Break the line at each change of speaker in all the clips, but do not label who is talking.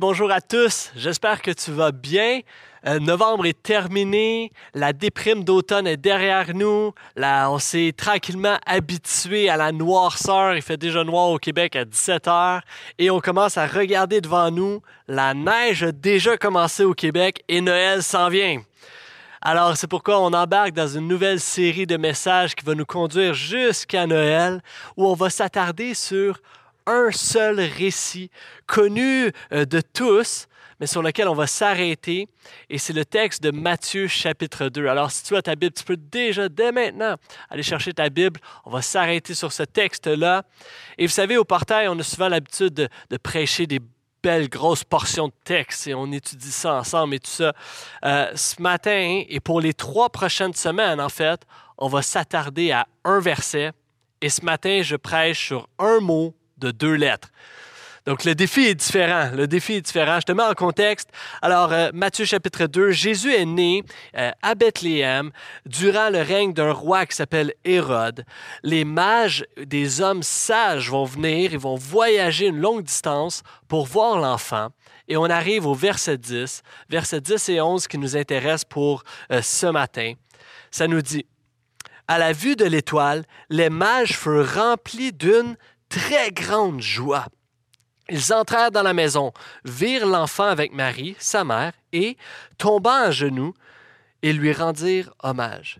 Bonjour à tous, j'espère que tu vas bien. Euh, novembre est terminé, la déprime d'automne est derrière nous, on s'est tranquillement habitué à la noirceur, il fait déjà noir au Québec à 17 heures, et on commence à regarder devant nous, la neige a déjà commencé au Québec et Noël s'en vient. Alors, c'est pourquoi on embarque dans une nouvelle série de messages qui va nous conduire jusqu'à Noël, où on va s'attarder sur un seul récit connu euh, de tous, mais sur lequel on va s'arrêter. Et c'est le texte de Matthieu chapitre 2. Alors, si tu as ta Bible, tu peux déjà, dès maintenant, aller chercher ta Bible. On va s'arrêter sur ce texte-là. Et vous savez, au portail, on a souvent l'habitude de, prêcher des belles grosses portions de texte et on étudie ça ensemble et tout ça. Euh, ce matin, et pour les trois prochaines semaines, en fait, on va s'attarder à un verset. Et ce matin, je prêche sur un mot de deux lettres. Donc le défi est différent. Le défi est différent. Je te mets en contexte. Alors, euh, Matthieu chapitre 2, Jésus est né euh, à Bethléem durant le règne d'un roi qui s'appelle Hérode. Les mages, des hommes sages vont venir, ils vont voyager une longue distance pour voir l'enfant. Et on arrive au verset 10, verset 10 et 11 qui nous intéressent pour euh, ce matin. Ça nous dit, à la vue de l'étoile, les mages furent remplis d'une très grande joie. Ils entrèrent dans la maison, virent l'enfant avec Marie, sa mère, et, tombant à genoux, ils lui rendirent hommage.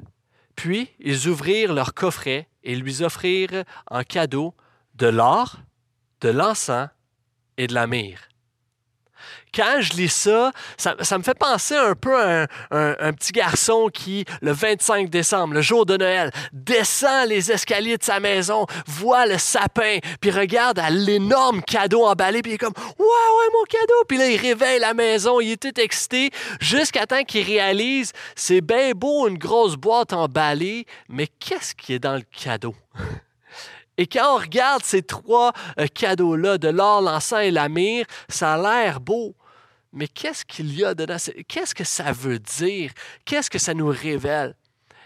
Puis ils ouvrirent leur coffret et lui offrirent en cadeau de l'or, de l'encens et de la myrrhe quand je lis ça, ça, me fait penser un peu à un, petit garçon qui, le 25 décembre, le jour de Noël, descend les escaliers de sa maison, voit le sapin, puis regarde à l'énorme cadeau emballé, puis il est comme Ouais, ouais, mon cadeau! Puis là, il réveille la maison, il est tout excité, jusqu'à temps qu'il réalise c'est bien beau une grosse boîte emballée, mais qu'est-ce qui est dans le cadeau? Et quand on regarde ces trois euh, cadeaux-là, de l'or, l'encens et la ça a l'air beau. Mais qu'est-ce qu'il y a dedans? Qu'est-ce que ça veut dire? Qu'est-ce que ça nous révèle?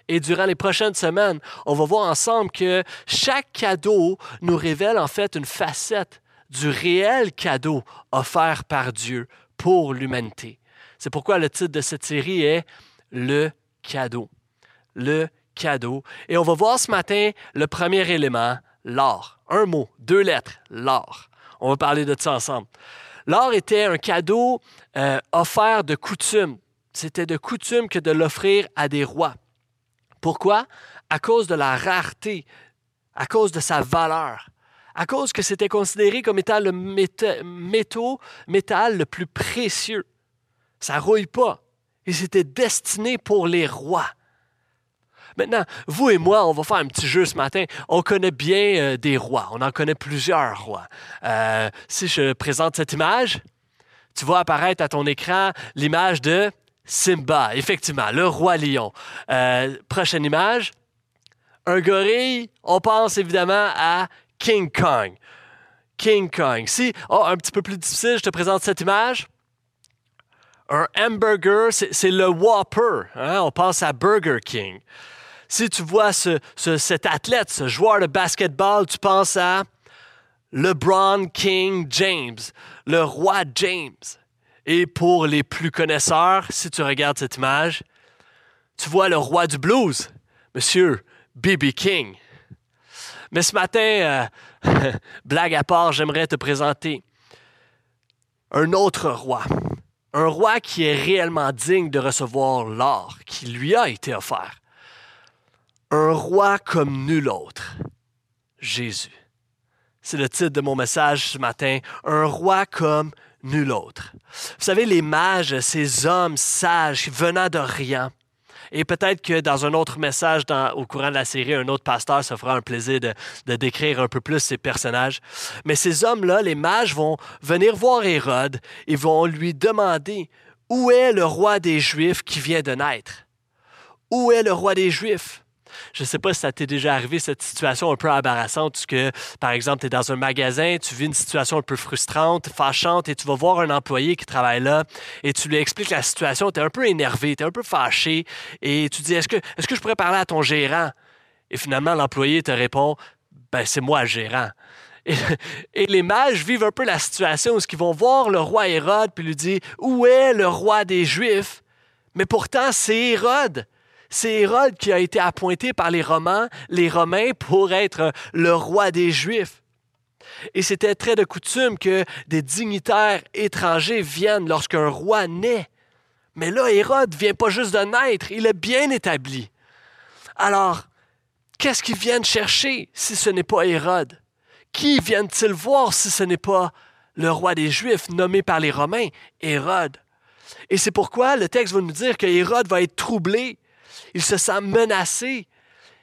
Et durant les prochaines semaines, on va voir ensemble que chaque cadeau nous révèle en fait une facette du réel cadeau offert par Dieu pour l'humanité. C'est pourquoi le titre de cette série est Le cadeau. Le cadeau. Et on va voir ce matin le premier élément, l'or. Un mot, deux lettres, l'or. On va parler de ça ensemble. L'or était un cadeau euh, offert de coutume. C'était de coutume que de l'offrir à des rois. Pourquoi? À cause de la rareté, à cause de sa valeur, à cause que c'était considéré comme étant le métal le plus précieux. Ça rouille pas. Et c'était destiné pour les rois. Maintenant, vous et moi, on va faire un petit jeu ce matin. On connaît bien euh, des rois. On en connaît plusieurs rois. Euh, si je présente cette image, tu vois apparaître à ton écran l'image de Simba, effectivement, le roi lion. Euh, prochaine image, un gorille, on pense évidemment à King Kong. King Kong. Si, oh, un petit peu plus difficile, je te présente cette image. Un hamburger, c'est le Whopper. Hein? On pense à Burger King. Si tu vois cet athlète, ce joueur de basketball, tu penses à LeBron King James, le roi James. Et pour les plus connaisseurs, si tu regardes cette image, tu vois le roi du blues, Monsieur B.B. King. Mais ce matin, euh, blague à part, j'aimerais te présenter un autre roi. Un roi qui est réellement digne de recevoir l'or qui lui a été offert un roi comme nul autre, Jésus. C'est le titre de mon message ce matin, un roi comme nul autre. Vous savez, les mages, ces hommes sages venant de rien, et peut-être que dans un autre message au courant de la série, un autre pasteur se fera un plaisir de, de décrire un peu plus ces personnages. Mais ces hommes-là, les mages, vont venir voir Hérode et vont lui demander où est le roi des Juifs qui vient de naître? Où est le roi des Juifs? Je ne sais pas si ça t'est déjà arrivé, cette situation un peu embarrassante, que, par exemple, tu es dans un magasin, tu vis une situation un peu frustrante, fâchante, et tu vas voir un employé qui travaille là, et tu lui expliques la situation, tu es un peu énervé, tu es un peu fâché, et tu dis, est-ce que, je pourrais parler à ton gérant? Et finalement, l'employé te répond, ben, c'est moi le gérant. Et, les mages vivent un peu la situation où ils vont voir le roi Hérode puis lui dire Où est le roi des Juifs? Mais pourtant, c'est Hérode. C'est Hérode qui a été appointé par les Romains, les Romains pour être le roi des Juifs. Et c'était très de coutume que des dignitaires étrangers viennent lorsqu'un roi naît. Mais là, Hérode vient pas juste de naître, il est bien établi. Alors, qu'est-ce qu'ils viennent chercher si ce n'est pas Hérode? Qui viennent-ils voir si ce n'est pas le roi des Juifs nommé par les Romains, Hérode? Et c'est pourquoi le texte va nous dire que Hérode va être troublé. Il se sent menacé.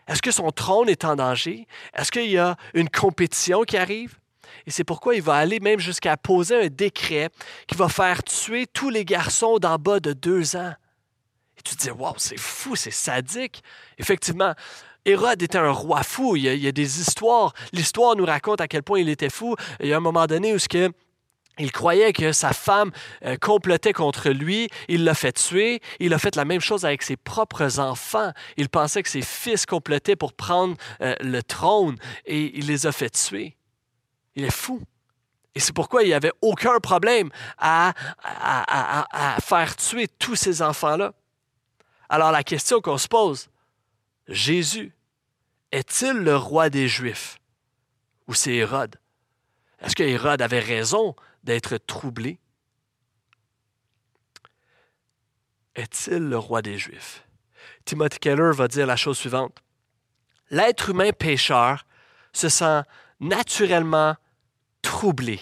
Est-ce que son trône est en danger? Est-ce qu'il y a une compétition qui arrive? Et c'est pourquoi il va aller même jusqu'à poser un décret qui va faire tuer tous les garçons d'en bas de deux ans. Et tu te dis, wow, c'est fou, c'est sadique. Effectivement, Hérode était un roi fou. Il y, a, des histoires. L'histoire nous raconte à quel point il était fou. Il y a un moment donné où ce que il croyait que sa femme euh, complotait contre lui, il l'a fait tuer, il a fait la même chose avec ses propres enfants. Il pensait que ses fils complotaient pour prendre euh, le trône et il les a fait tuer. Il est fou. Et c'est pourquoi il n'y avait aucun problème à, à, faire tuer tous ces enfants-là. Alors la question qu'on se pose, Jésus, est-il le roi des Juifs ou c'est Hérode? Est-ce que Hérode avait raison d'être troublé? Est-il le roi des Juifs? Timothy Keller va dire la chose suivante. L'être humain pécheur se sent naturellement troublé.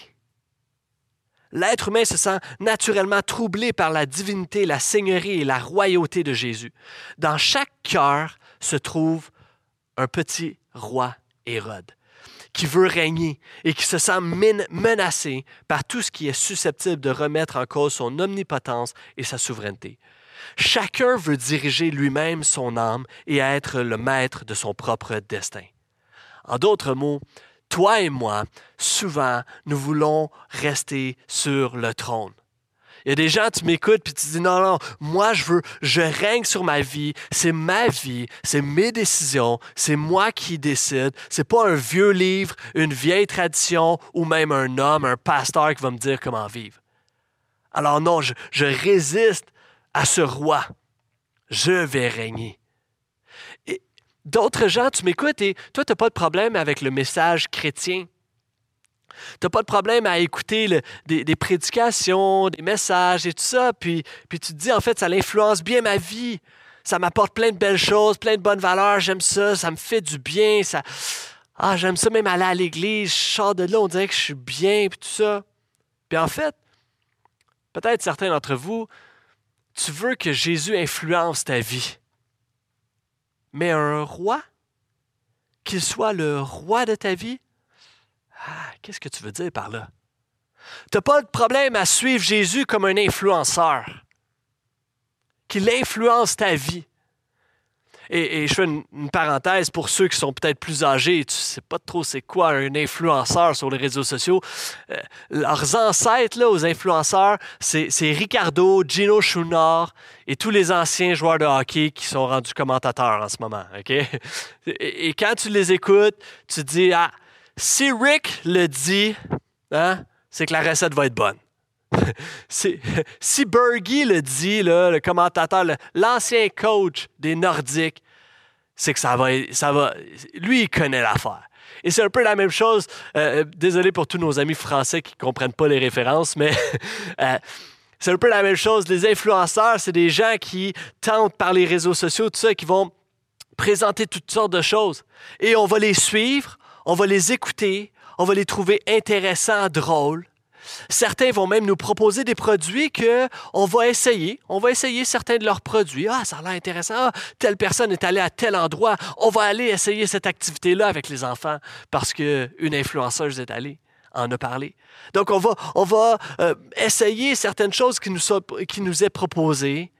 L'être humain se sent naturellement troublé par la divinité, la seigneurie et la royauté de Jésus. Dans chaque cœur se trouve un petit roi Hérode qui veut régner et qui se sent menacé par tout ce qui est susceptible de remettre en cause son omnipotence et sa souveraineté. Chacun veut diriger lui-même son âme et être le maître de son propre destin. En d'autres mots, toi et moi, souvent, nous voulons rester sur le trône. Il y a des gens, tu m'écoutes, puis tu dis non, non, moi, je veux, je règne sur ma vie, c'est ma vie, c'est mes décisions, c'est moi qui décide. C'est pas un vieux livre, une vieille tradition ou même un homme, un pasteur qui va me dire comment vivre. Alors non, je, je résiste à ce roi. Je vais régner. D'autres gens, tu m'écoutes et toi, tu n'as pas de problème avec le message chrétien? Tu n'as pas de problème à écouter des, prédications, des messages et tout ça, puis, puis tu te dis, en fait, ça influence bien ma vie. Ça m'apporte plein de belles choses, plein de bonnes valeurs, j'aime ça, ça me fait du bien. Ah, j'aime ça même aller à l'église, je sors de là, on dirait que je suis bien, puis tout ça. Puis en fait, peut-être certains d'entre vous, tu veux que Jésus influence ta vie mais un roi, qu'il soit le roi de ta vie. Ah, qu'est-ce que tu veux dire par là? Tu n'as pas de problème à suivre Jésus comme un influenceur, qu'il influence ta vie. Et, je fais une, parenthèse pour ceux qui sont peut-être plus âgés, tu sais pas trop c'est quoi un influenceur sur les réseaux sociaux. Euh, leurs ancêtres là, aux influenceurs, c'est Ricardo, Gino Chouinard et tous les anciens joueurs de hockey qui sont rendus commentateurs en ce moment. OK? Et, quand tu les écoutes, tu te dis, ah, si Rick le dit, hein, c'est que la recette va être bonne. si Bergie le dit, le commentateur, l'ancien coach des Nordiques, c'est que ça va, ça va. Lui, il connaît l'affaire. Et c'est un peu la même chose. Euh, désolé pour tous nos amis français qui ne comprennent pas les références, mais euh, c'est un peu la même chose. Les influenceurs, c'est des gens qui tentent par les réseaux sociaux, tout ça, qui vont présenter toutes sortes de choses. Et on va les suivre, on va les écouter, on va les trouver intéressants, drôles. Certains vont même nous proposer des produits que on va essayer. On va essayer certains de leurs produits. Ah, ça a l'air intéressant. Ah, telle personne est allée à tel endroit. On va aller essayer cette activité-là avec les enfants parce qu'une influenceuse est allée en a parlé. Donc, on va, euh, essayer certaines choses qui nous, sont, qui est proposées,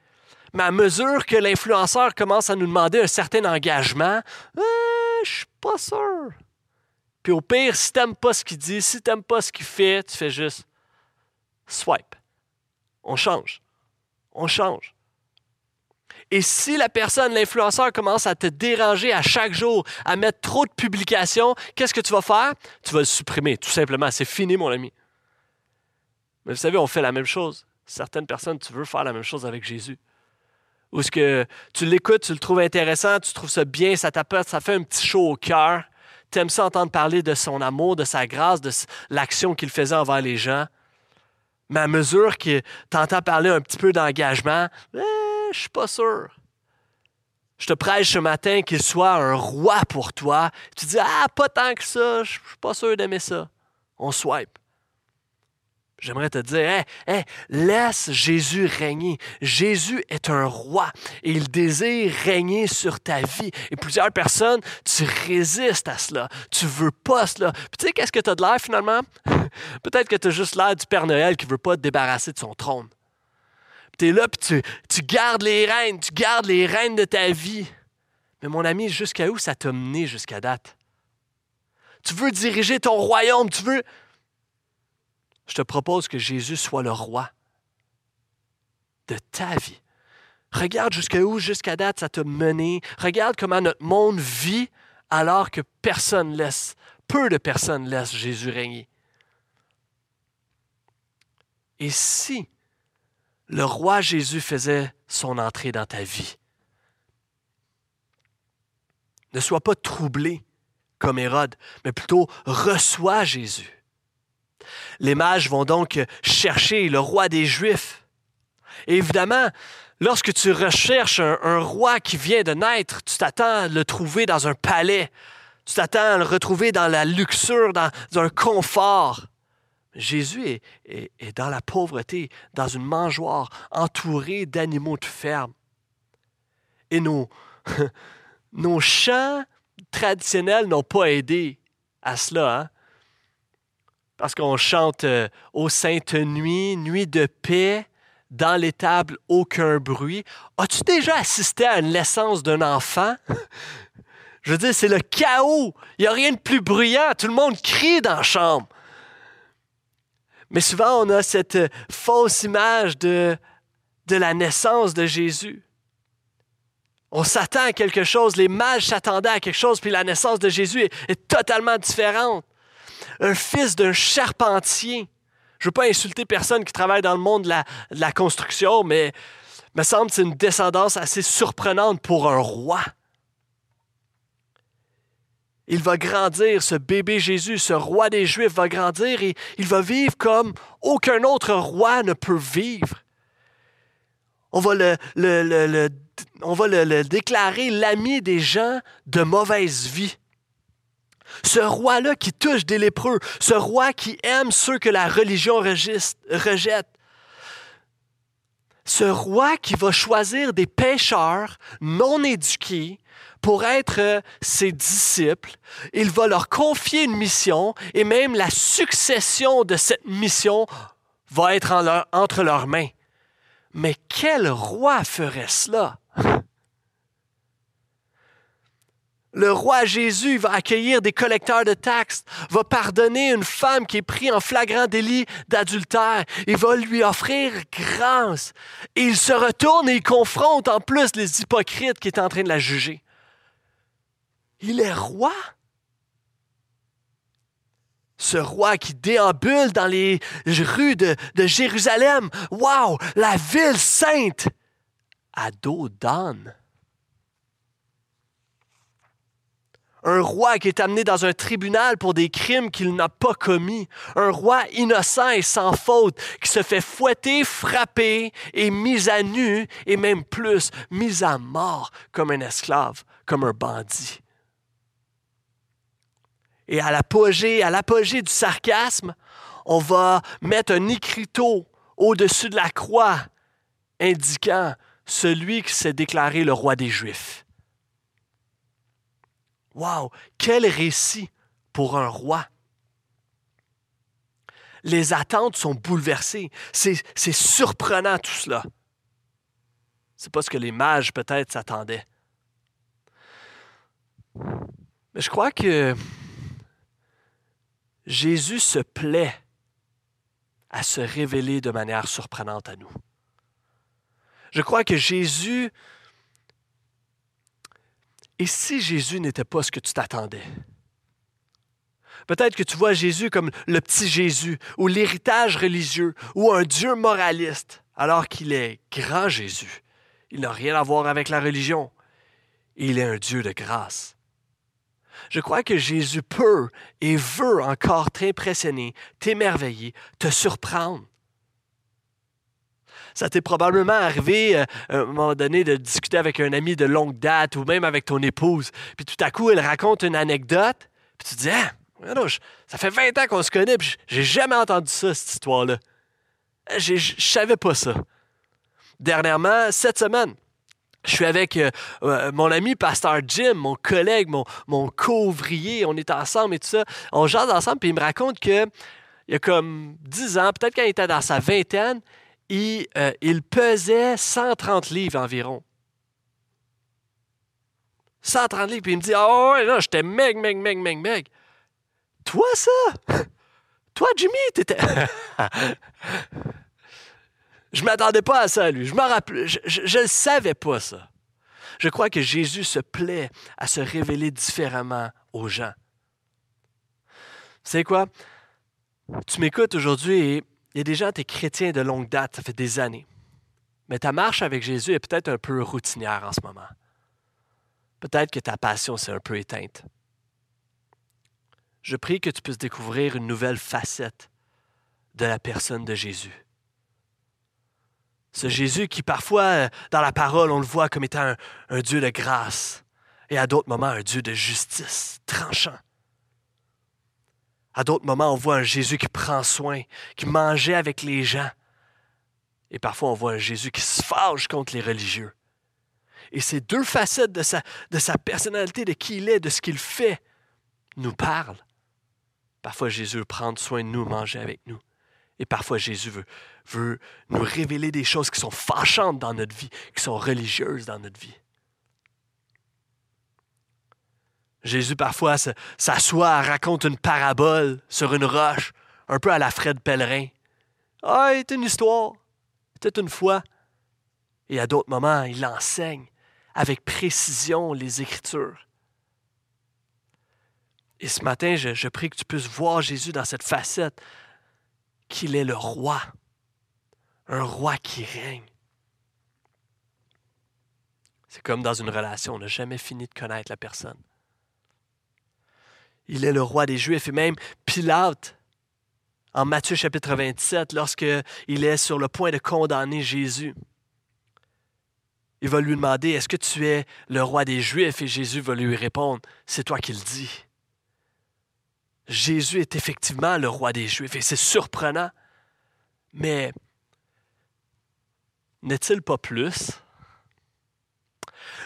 mais à mesure que l'influenceur commence à nous demander un certain engagement, euh, je suis pas sûr. Puis au pire, si tu n'aimes pas ce qu'il dit, si tu n'aimes pas ce qu'il fait, tu fais juste swipe. On change. On change. Et si la personne, l'influenceur, commence à te déranger à chaque jour, à mettre trop de publications, qu'est-ce que tu vas faire? Tu vas le supprimer, tout simplement. C'est fini, mon ami. Mais vous savez, on fait la même chose. Certaines personnes, tu veux faire la même chose avec Jésus. Ou ce que tu l'écoutes, tu le trouves intéressant, tu trouves ça bien, ça t'apporte, ça fait un petit chaud au cœur. Tu aimes ça entendre parler de son amour, de sa grâce, de l'action qu'il faisait envers les gens? Mais à mesure que tu entends parler un petit peu d'engagement, eh, je suis pas sûr. Je te prêche ce matin qu'il soit un roi pour toi. Tu dis, ah, pas tant que ça, je suis pas sûr d'aimer ça. On swipe. J'aimerais te dire, laisse Jésus régner. Jésus est un roi et il désire régner sur ta vie. Et plusieurs personnes, tu résistes à cela. Tu veux pas cela. Puis tu sais, qu'est-ce que tu as de l'air finalement? Peut-être que tu as juste l'air du Père Noël qui veut pas te débarrasser de son trône. Tu es là, puis tu, tu gardes les rênes, tu gardes les rênes de ta vie. Mais mon ami, jusqu'à où ça t'a mené jusqu'à date? Tu veux diriger ton royaume, tu veux je te propose que Jésus soit le roi de ta vie. Regarde jusqu'à où, jusqu'à date, ça t'a mené. Regarde comment notre monde vit alors que personne laisse, peu de personnes laissent Jésus régner. Et si le roi Jésus faisait son entrée dans ta vie, ne sois pas troublé comme Hérode, mais plutôt reçois Jésus. Les mages vont donc chercher le roi des Juifs. Évidemment, lorsque tu recherches un, roi qui vient de naître, tu t'attends à le trouver dans un palais. Tu t'attends à le retrouver dans la luxure, dans, un confort. Jésus est, est, dans la pauvreté, dans une mangeoire, entouré d'animaux de ferme. Et nos, nos chants traditionnels n'ont pas aidé à cela. Hein? Parce qu'on chante euh, Ô sainte nuit, nuit de paix, dans l'étable aucun bruit. As-tu déjà assisté à une naissance d'un enfant? Je veux dire, c'est le chaos. Il n'y a rien de plus bruyant. Tout le monde crie dans la chambre. Mais souvent, on a cette euh, fausse image de, la naissance de Jésus. On s'attend à quelque chose, les mages s'attendaient à quelque chose, puis la naissance de Jésus est totalement différente un fils d'un charpentier. Je ne veux pas insulter personne qui travaille dans le monde de la, construction, mais me semble que c'est une descendance assez surprenante pour un roi. Il va grandir, ce bébé Jésus, ce roi des Juifs va grandir et il va vivre comme aucun autre roi ne peut vivre. On va le, on va le déclarer l'ami des gens de mauvaise vie. Ce roi-là qui touche des lépreux, ce roi qui aime ceux que la religion rejette, ce roi qui va choisir des pécheurs non éduqués pour être euh, ses disciples, il va leur confier une mission et même la succession de cette mission va être entre leurs mains. Mais quel roi ferait cela? Le roi Jésus va accueillir des collecteurs de taxes, va pardonner une femme qui est prise en flagrant délit d'adultère. Il va lui offrir grâce. Et il se retourne et il confronte en plus les hypocrites qui étaient en train de la juger. Il est roi? Ce roi qui déambule dans les rues de, Jérusalem. Waouh, la ville sainte à dos d'âne. Un roi qui est amené dans un tribunal pour des crimes qu'il n'a pas commis, un roi innocent et sans faute qui se fait fouetter, frapper et mis à nu et même plus, mis à mort comme un esclave, comme un bandit. Et à l'apogée, à l'apogée du sarcasme, on va mettre un écriteau au-dessus de la croix indiquant celui qui s'est déclaré le roi des Juifs. Wow, quel récit pour un roi. Les attentes sont bouleversées. C'est surprenant tout cela. C'est pas ce que les mages peut-être s'attendaient. Mais je crois que Jésus se plaît à se révéler de manière surprenante à nous. Je crois que Jésus Et si Jésus n'était pas ce que tu t'attendais? Peut-être que tu vois Jésus comme le petit Jésus, ou l'héritage religieux, ou un Dieu moraliste, alors qu'il est grand Jésus. Il n'a rien à voir avec la religion. Il est un Dieu de grâce. Je crois que Jésus peut et veut encore t'impressionner, t'émerveiller, te surprendre. Ça t'est probablement arrivé euh, à un moment donné de discuter avec un ami de longue date ou même avec ton épouse. Puis tout à coup, elle raconte une anecdote. Puis tu te dis, ah, ça fait 20 ans qu'on se connaît, puis j'ai jamais entendu ça, cette histoire-là. Je savais pas ça. Dernièrement, cette semaine, je suis avec euh, euh, mon ami Pasteur Jim, mon collègue, mon, mon co-ouvrier. On est ensemble et tout ça. On jase ensemble, puis il me raconte que il y a comme 10 ans, peut-être quand il était dans sa vingtaine, il, euh, il pesait 130 livres environ. 130 livres, puis il me dit Ah oh, ouais, là, j'étais meg, meg, meg, meg, meg. Toi, ça? Toi, Jimmy, t'étais. Je ne m'attendais pas à ça, lui. Je ne je, savais pas, ça. Je crois que Jésus se plaît à se révéler différemment aux gens. C'est quoi? Tu m'écoutes aujourd'hui et il y a des gens, tu es chrétien de longue date, ça fait des années. Mais ta marche avec Jésus est peut-être un peu routinière en ce moment. Peut-être que ta passion s'est un peu éteinte. Je prie que tu puisses découvrir une nouvelle facette de la personne de Jésus. Ce Jésus qui parfois, euh, dans la parole, on le voit comme étant un, Dieu de grâce et à d'autres moments un Dieu de justice, tranchant. À d'autres moments, on voit un Jésus qui prend soin, qui mangeait avec les gens. Et parfois, on voit un Jésus qui se fâche contre les religieux. Et ces deux facettes de sa, personnalité, de qui il est, de ce qu'il fait, nous parlent. Parfois, Jésus veut prendre soin de nous, manger avec nous. Et parfois, Jésus veut, veut nous révéler des choses qui sont fâchantes dans notre vie, qui sont religieuses dans notre vie. Jésus, parfois, s'assoit, raconte une parabole sur une roche, un peu à la Fred Pèlerin. Ah, c'est une histoire. C'était une fois. Et à d'autres moments, il enseigne avec précision les Écritures. Et ce matin, je, je prie que tu puisses voir Jésus dans cette facette qu'il est le roi, un roi qui règne. C'est comme dans une relation, on n'a jamais fini de connaître la personne. Il est le roi des Juifs et même Pilate, en Matthieu chapitre 27, lorsqu'il est sur le point de condamner Jésus, il va lui demander, est-ce que tu es le roi des Juifs? Et Jésus va lui répondre, c'est toi qui le dis. Jésus est effectivement le roi des Juifs et c'est surprenant. Mais n'est-il pas plus?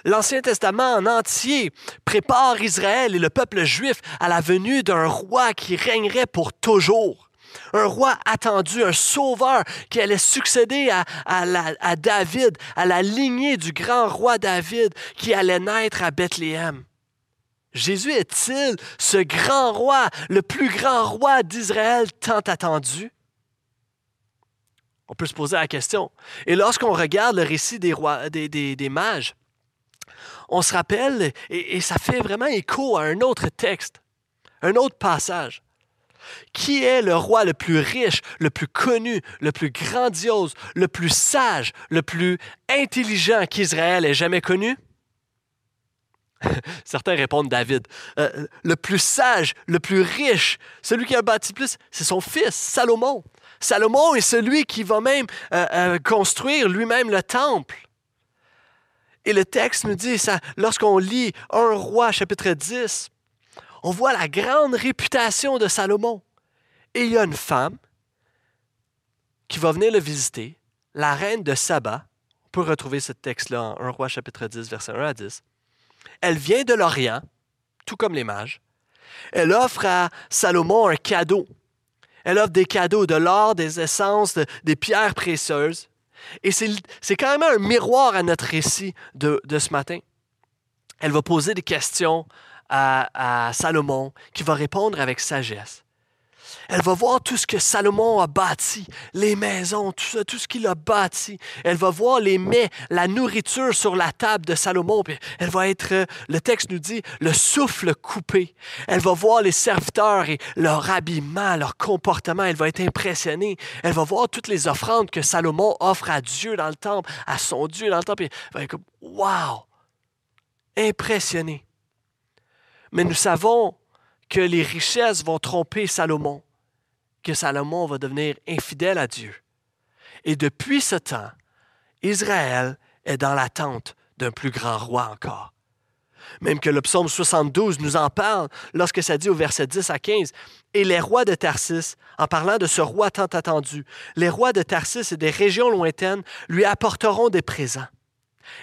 L'Ancien Testament en entier prépare Israël et le peuple juif à la venue d'un roi qui régnerait pour toujours. Un roi attendu, un sauveur qui allait succéder à, David, à la lignée du grand roi David qui allait naître à Bethléem. Jésus est-il ce grand roi, le plus grand roi d'Israël tant attendu? On peut se poser la question. Et lorsqu'on regarde le récit des, rois, des, mages, on se rappelle, et, ça fait vraiment écho à un autre texte, un autre passage. Qui est le roi le plus riche, le plus connu, le plus grandiose, le plus sage, le plus intelligent qu'Israël ait jamais connu? Certains répondent David. Euh, le plus sage, le plus riche, celui qui a bâti plus, c'est son fils, Salomon. Salomon est celui qui va même euh, euh, construire lui-même le temple. Et le texte nous dit, ça, lorsqu'on lit un roi chapitre 10, on voit la grande réputation de Salomon. Et il y a une femme qui va venir le visiter, la reine de Saba. On peut retrouver ce texte-là en 1 roi chapitre 10, verset 1 à 10. Elle vient de l'Orient, tout comme les mages. Elle offre à Salomon un cadeau. Elle offre des cadeaux, de l'or, des essences, des pierres précieuses. Et c'est quand même un miroir à notre récit de, ce matin. Elle va poser des questions à, Salomon qui va répondre avec sagesse. Elle va voir tout ce que Salomon a bâti, les maisons, tout ça, tout ce qu'il a bâti. Elle va voir les mets, la nourriture sur la table de Salomon. Elle va être, le texte nous dit, le souffle coupé. Elle va voir les serviteurs et leur habillement, leur comportement. Elle va être impressionnée. Elle va voir toutes les offrandes que Salomon offre à Dieu dans le temple, à son Dieu dans le temple. elle va être comme, wow! Impressionnée. Mais nous savons que les richesses vont tromper Salomon, que Salomon va devenir infidèle à Dieu. Et depuis ce temps, Israël est dans l'attente d'un plus grand roi encore. Même que le psaume 72 nous en parle lorsque ça dit au verset 10 à 15, Et les rois de Tarsis, en parlant de ce roi tant attendu, les rois de Tarsis et des régions lointaines lui apporteront des présents.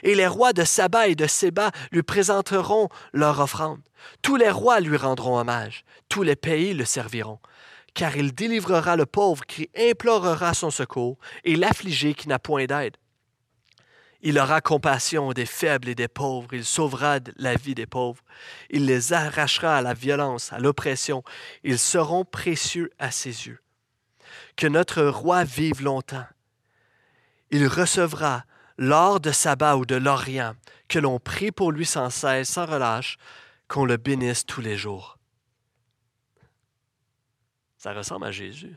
Et les rois de Saba et de Séba lui présenteront leur offrande. Tous les rois lui rendront hommage, tous les pays le serviront, car il délivrera le pauvre qui implorera son secours et l'affligé qui n'a point d'aide. Il aura compassion des faibles et des pauvres, il sauvera la vie des pauvres, il les arrachera à la violence, à l'oppression, ils seront précieux à ses yeux. Que notre roi vive longtemps. Il recevra l'or de Saba ou de l'Orient, que l'on prie pour lui sans cesse, sans relâche, qu'on le bénisse tous les jours. Ça ressemble à Jésus.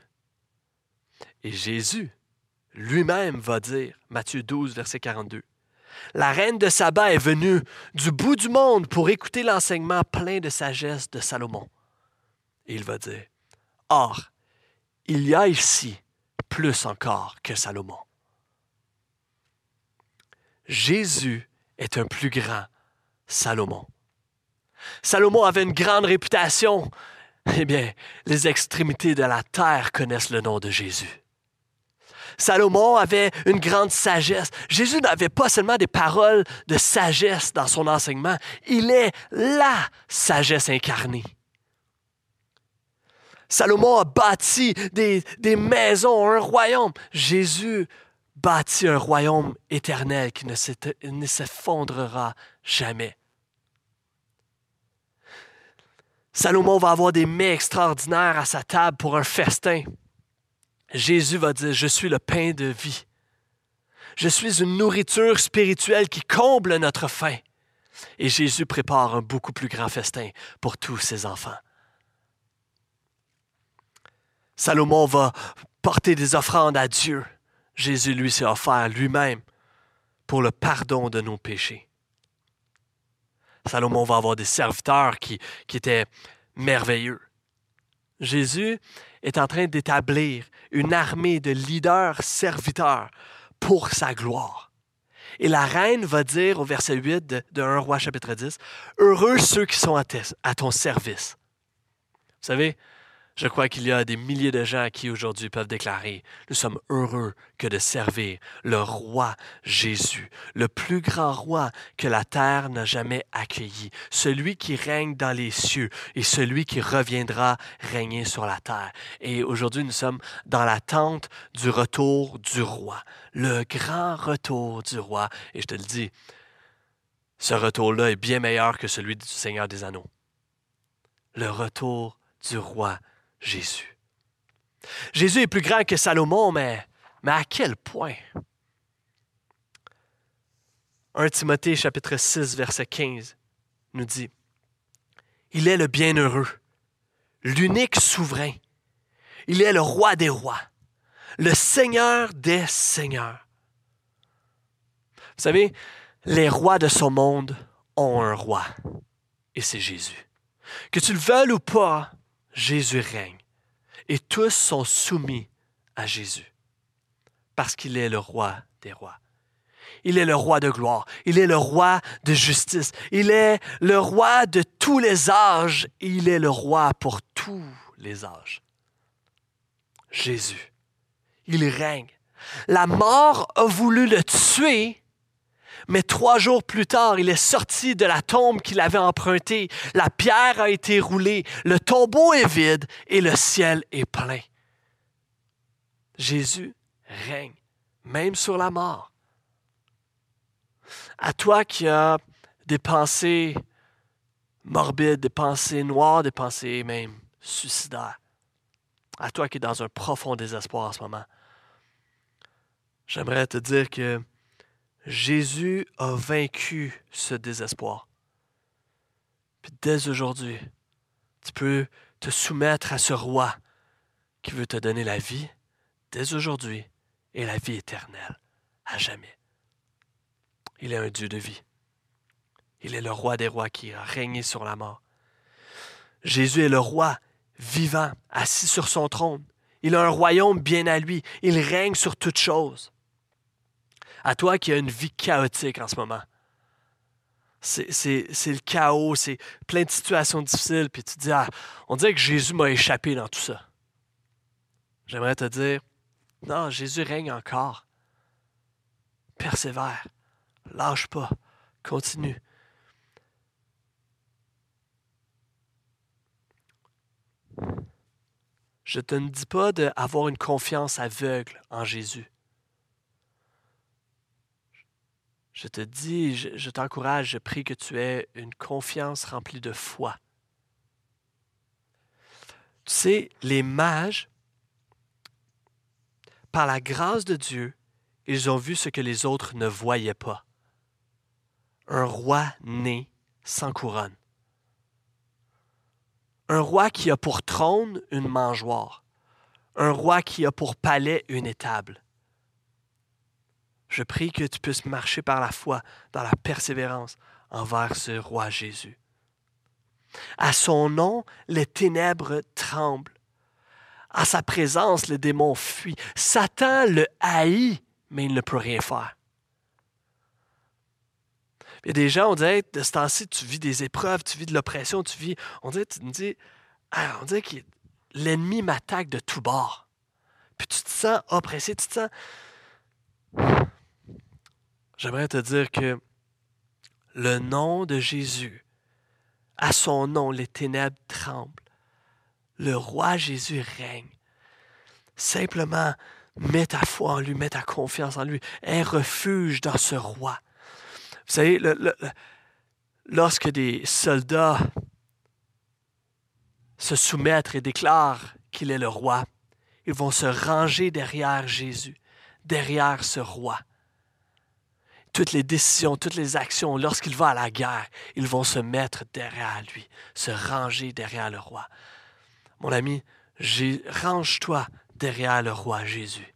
Et Jésus lui-même va dire, Matthieu 12, verset 42, La reine de Saba est venue du bout du monde pour écouter l'enseignement plein de sagesse de Salomon. Il va dire, Or, il y a ici plus encore que Salomon. Jésus est un plus grand Salomon. Salomon avait une grande réputation. Eh bien, les extrémités de la terre connaissent le nom de Jésus. Salomon avait une grande sagesse. Jésus n'avait pas seulement des paroles de sagesse dans son enseignement, il est la sagesse incarnée. Salomon a bâti des, des maisons, un royaume. Jésus bâtit un royaume éternel qui ne s'effondrera jamais. Salomon va avoir des mets extraordinaires à sa table pour un festin. Jésus va dire, je suis le pain de vie. Je suis une nourriture spirituelle qui comble notre faim. Et Jésus prépare un beaucoup plus grand festin pour tous ses enfants. Salomon va porter des offrandes à Dieu. Jésus lui s'est offert lui-même pour le pardon de nos péchés. Salomon va avoir des serviteurs qui, étaient merveilleux. Jésus est en train d'établir une armée de leaders serviteurs pour sa gloire. Et la reine va dire au verset 8 de, 1 roi chapitre 10, Heureux ceux qui sont à ton service. Vous savez, je crois qu'il y a des milliers de gens qui aujourd'hui peuvent déclarer, nous sommes heureux que de servir le roi Jésus, le plus grand roi que la terre n'a jamais accueilli, celui qui règne dans les cieux et celui qui reviendra régner sur la terre. Et aujourd'hui, nous sommes dans l'attente du retour du roi, le grand retour du roi. Et je te le dis, ce retour-là est bien meilleur que celui du Seigneur des Anneaux. Le retour du roi Jésus. Jésus est plus grand que Salomon, mais, mais à quel point? 1 Timothée chapitre 6 verset 15 nous dit, Il est le bienheureux, l'unique souverain, il est le roi des rois, le Seigneur des seigneurs. Vous savez, les rois de ce monde ont un roi, et c'est Jésus. Que tu le veuilles ou pas, Jésus règne. Et tous sont soumis à Jésus. Parce qu'il est le roi des rois. Il est le roi de gloire. Il est le roi de justice. Il est le roi de tous les âges. Il est le roi pour tous les âges. Jésus. Il règne. La mort a voulu le tuer, mais trois jours plus tard, il est sorti de la tombe qu'il avait empruntée. La pierre a été roulée, le tombeau est vide et le ciel est plein. Jésus règne, même sur la mort. À toi qui as des pensées morbides, des pensées noires, des pensées même suicidaires, à toi qui es dans un profond désespoir en ce moment, j'aimerais te dire que Jésus a vaincu ce désespoir. Puis dès aujourd'hui, tu peux te soumettre à ce roi qui veut te donner la vie dès aujourd'hui et la vie éternelle à jamais. Il est un Dieu de vie. Il est le roi des rois qui a régné sur la mort. Jésus est le roi vivant, assis sur son trône. Il a un royaume bien à lui. Il règne sur toutes choses. À toi qui as une vie chaotique en ce moment. C'est le chaos, c'est plein de situations difficiles, puis tu te dis, ah, on dirait que Jésus m'a échappé dans tout ça. J'aimerais te dire, non, Jésus règne encore. Persévère, lâche pas, continue. Je te ne dis pas d'avoir une confiance aveugle en Jésus. Je te dis, je, t'encourage, je prie que tu aies une confiance remplie de foi. Tu sais, les mages, par la grâce de Dieu, ils ont vu ce que les autres ne voyaient pas. Un roi né sans couronne. Un roi qui a pour trône une mangeoire. Un roi qui a pour palais une étable. Je prie que tu puisses marcher par la foi dans la persévérance envers ce roi Jésus. À son nom, les ténèbres tremblent. À sa présence, les démons fuient. Satan le haït, mais il ne peut rien faire. Il y a des gens, on dirait, de ce temps-ci, tu vis des épreuves, tu vis de l'oppression, tu vis. On dirait, tu me dis, ah, on dirait que l'ennemi m'attaque de tous bords. Puis tu te sens oppressé, tu te sens. J'aimerais te dire que le nom de Jésus, à son nom, les ténèbres tremblent. Le roi Jésus règne. Simplement, mets ta foi en lui, mets ta confiance en lui. Un refuge dans ce roi. Vous savez, lorsque des soldats se soumettent et déclarent qu'il est le roi, ils vont se ranger derrière Jésus, derrière ce roi. Toutes les décisions, toutes les actions, lorsqu'il va à la guerre, ils vont se mettre derrière lui, se ranger derrière le roi. Mon ami, range-toi derrière le roi Jésus.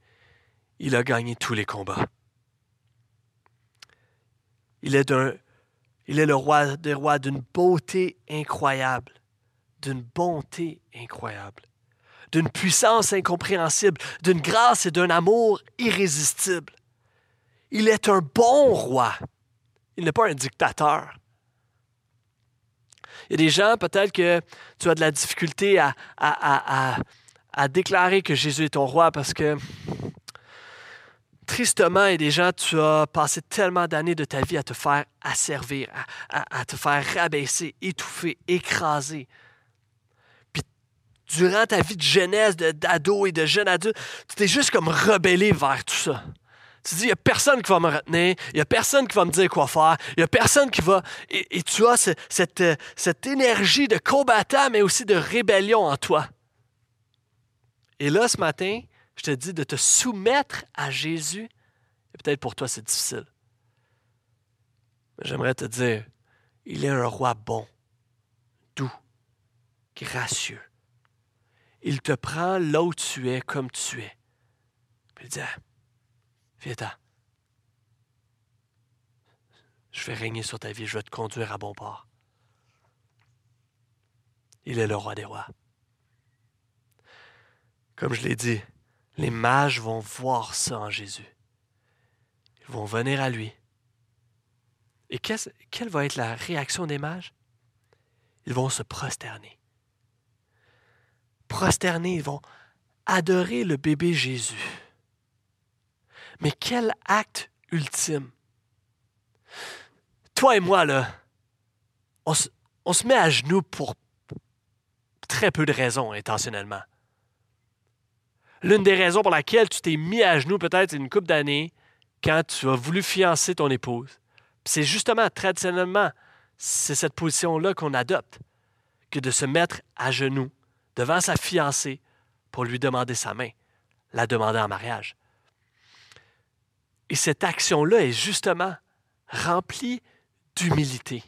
Il a gagné tous les combats. Il est, il est le roi des rois d'une beauté incroyable, d'une bonté incroyable, d'une puissance incompréhensible, d'une grâce et d'un amour irrésistible. Il est un bon roi. Il n'est pas un dictateur. Il y a des gens, peut-être que tu as de la difficulté à, déclarer que Jésus est ton roi parce que Tristement, et déjà, tu as passé tellement d'années de ta vie à te faire asservir, à, te faire rabaisser, étouffer, écraser. Puis, durant ta vie de jeunesse, d'ado et de jeune adulte, tu t'es juste comme rebellé vers tout ça. Tu dis, il n'y a personne qui va me retenir, il n'y a personne qui va me dire quoi faire, il n'y a personne qui va... Et, tu as cette, cette énergie de combattant, mais aussi de rébellion en toi. Et là, ce matin, je te dis de te soumettre à Jésus, et peut-être pour toi c'est difficile. Mais j'aimerais te dire, il est un roi bon, doux, gracieux. Il te prend là où tu es comme tu es. Puis il dit, Je vais régner sur ta vie, je vais te conduire à bon port. Il est le roi des rois. Comme je l'ai dit, les mages vont voir ça en Jésus. Ils vont venir à lui. Et quelle va être la réaction des mages? Ils vont se prosterner. Prosterner, ils vont adorer le bébé Jésus. Mais quel acte ultime! Toi et moi, là, on se met à genoux pour très peu de raisons intentionnellement. L'une des raisons pour laquelle tu t'es mis à genoux peut-être une couple d'années quand tu as voulu fiancer ton épouse. C'est justement, traditionnellement, c'est cette position-là qu'on adopte, que de se mettre à genoux devant sa fiancée pour lui demander sa main, la demander en mariage. Et cette action-là est justement remplie d'humilité.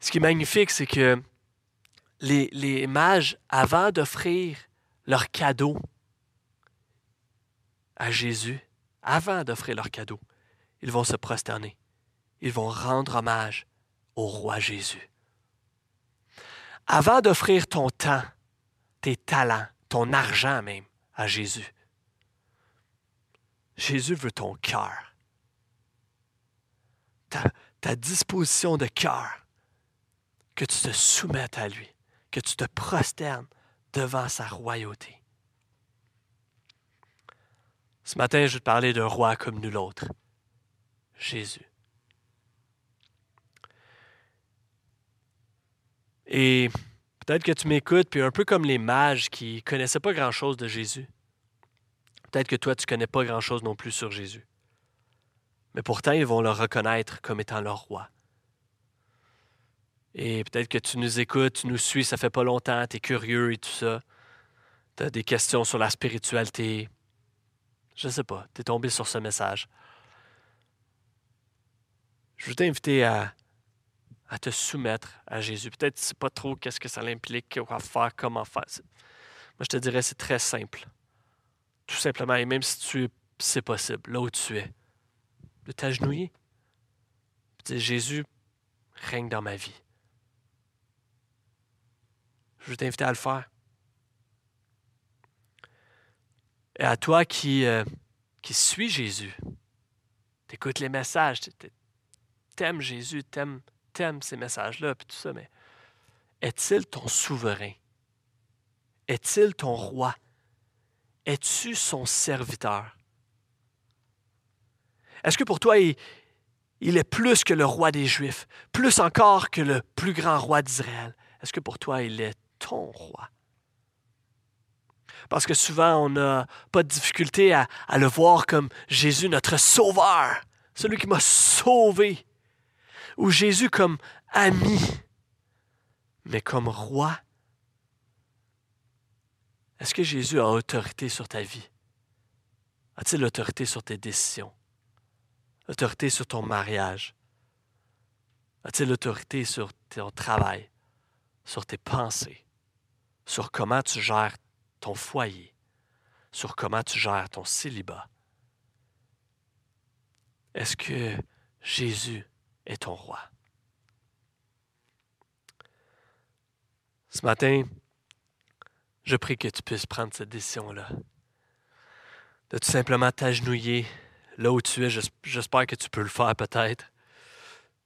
Ce qui est magnifique, c'est que les, les mages, avant d'offrir leur cadeau à Jésus, avant d'offrir leur cadeau, ils vont se prosterner. Ils vont rendre hommage au roi Jésus. Avant d'offrir ton temps, tes talents, ton argent même Jésus, Jésus veut ton cœur, ta, ta disposition de cœur, que tu te soumettes à lui, que tu te prosternes devant sa royauté. Ce matin, je vais te parler d'un roi comme nul autre, Jésus. Et peut-être que tu m'écoutes, puis un peu comme les mages qui ne connaissaient pas grand-chose de Jésus. Peut-être que toi, tu ne connais pas grand-chose non plus sur Jésus. Mais pourtant, ils vont le reconnaître comme étant leur roi. Et peut-être que tu nous écoutes, tu nous suis, ça fait pas longtemps, tu es curieux et tout ça. Tu as des questions sur la spiritualité. Je ne sais pas, tu es tombé sur ce message. Je veux t'inviter à, à te soumettre à Jésus. Peut-être que tu ne sais pas trop qu'est-ce que ça implique, quoi faire, comment faire. Moi, je te dirais, c'est très simple. Tout simplement, et même si tu c'est possible, là où tu es, de t'agenouiller. Dire, Jésus règne dans ma vie. Je veux t'inviter à le faire. Et à toi qui, euh, qui suis Jésus, t'écoutes les messages, t'aimes Jésus, t'aimes, t'aimes ces messages-là, puis tout ça, mais est-il ton souverain? Est-il ton roi? Es-tu son serviteur? Est-ce que pour toi, il, est plus que le roi des Juifs, plus encore que le plus grand roi d'Israël? Est-ce que pour toi, il est ton roi? Parce que souvent, on n'a pas de difficulté à, le voir comme Jésus, notre sauveur, celui qui m'a sauvé, ou Jésus comme ami, mais comme roi? Est-ce que Jésus a autorité sur ta vie? A-t-il autorité sur tes décisions? Autorité sur ton mariage? A-t-il autorité sur ton travail, sur tes pensées? sur comment tu gères ton foyer, sur comment tu gères ton célibat? Est-ce que Jésus est ton roi? Ce matin, je prie que tu puisses prendre cette décision-là. De tout simplement t'agenouiller là où tu es. J'espère que tu peux le faire peut-être.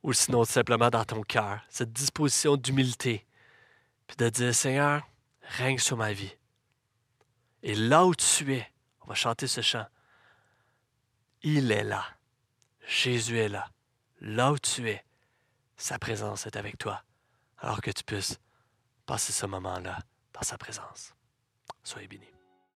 Ou sinon, simplement dans ton cœur. Cette disposition d'humilité. Puis de dire, Seigneur, règne sur ma vie. Et là où tu es, on va chanter ce chant. Il est là. Jésus est là. Là où tu es, sa présence est avec toi. Alors que tu puisses passer ce moment-là dans sa présence. Soyez bénis.